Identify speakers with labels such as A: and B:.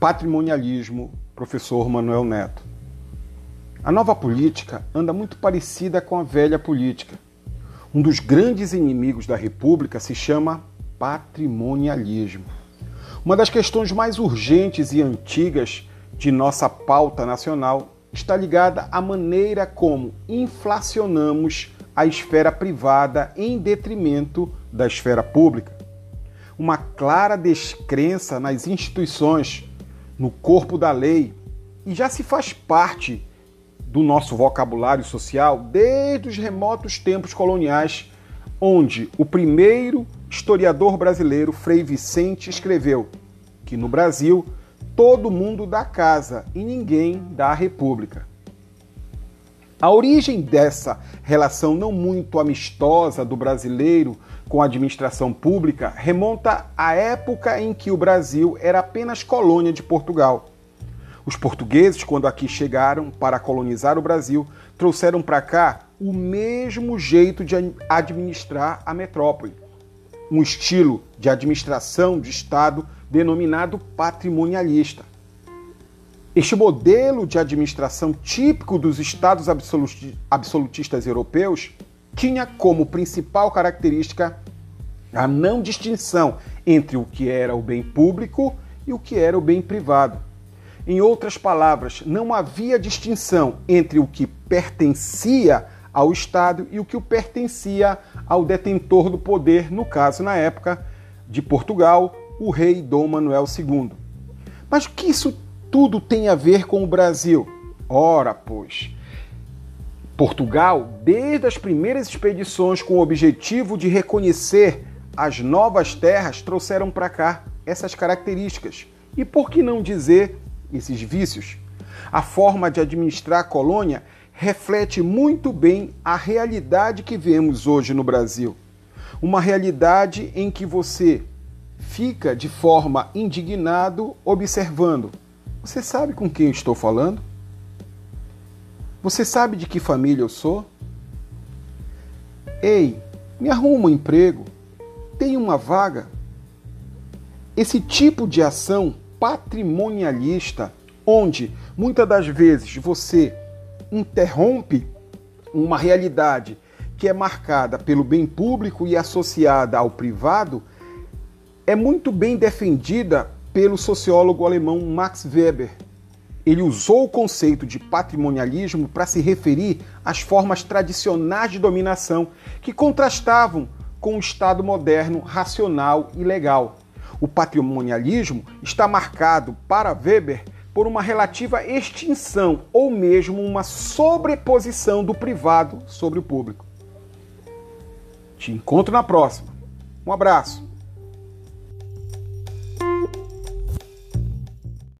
A: patrimonialismo, professor Manuel Neto. A nova política anda muito parecida com a velha política. Um dos grandes inimigos da República se chama patrimonialismo. Uma das questões mais urgentes e antigas de nossa pauta nacional está ligada à maneira como inflacionamos a esfera privada em detrimento da esfera pública. Uma clara descrença nas instituições, no corpo da lei, e já se faz parte do nosso vocabulário social desde os remotos tempos coloniais, onde o primeiro historiador brasileiro, Frei Vicente, escreveu que no Brasil todo mundo dá casa e ninguém dá república. A origem dessa relação não muito amistosa do brasileiro com a administração pública remonta à época em que o Brasil era apenas colônia de Portugal. Os portugueses, quando aqui chegaram para colonizar o Brasil, trouxeram para cá o mesmo jeito de administrar a metrópole. Um estilo de administração de Estado denominado patrimonialista. Este modelo de administração típico dos estados absolutistas europeus tinha como principal característica a não distinção entre o que era o bem público e o que era o bem privado. Em outras palavras, não havia distinção entre o que pertencia ao Estado e o que pertencia ao detentor do poder, no caso, na época de Portugal, o rei Dom Manuel II. Mas o que isso tudo tem a ver com o Brasil? Ora, pois, Portugal, desde as primeiras expedições com o objetivo de reconhecer as novas terras, trouxeram para cá essas características. E por que não dizer esses vícios? A forma de administrar a colônia reflete muito bem a realidade que vemos hoje no Brasil. Uma realidade em que você fica de forma indignado observando. Você sabe com quem eu estou falando? Você sabe de que família eu sou? Ei, me arruma um emprego. Tem uma vaga? Esse tipo de ação patrimonialista, onde muitas das vezes você interrompe uma realidade que é marcada pelo bem público e associada ao privado, é muito bem defendida pelo sociólogo alemão Max Weber. Ele usou o conceito de patrimonialismo para se referir às formas tradicionais de dominação que contrastavam com o Estado moderno, racional e legal. O patrimonialismo está marcado, para Weber, por uma relativa extinção ou mesmo uma sobreposição do privado sobre o público. Te encontro na próxima. Um abraço.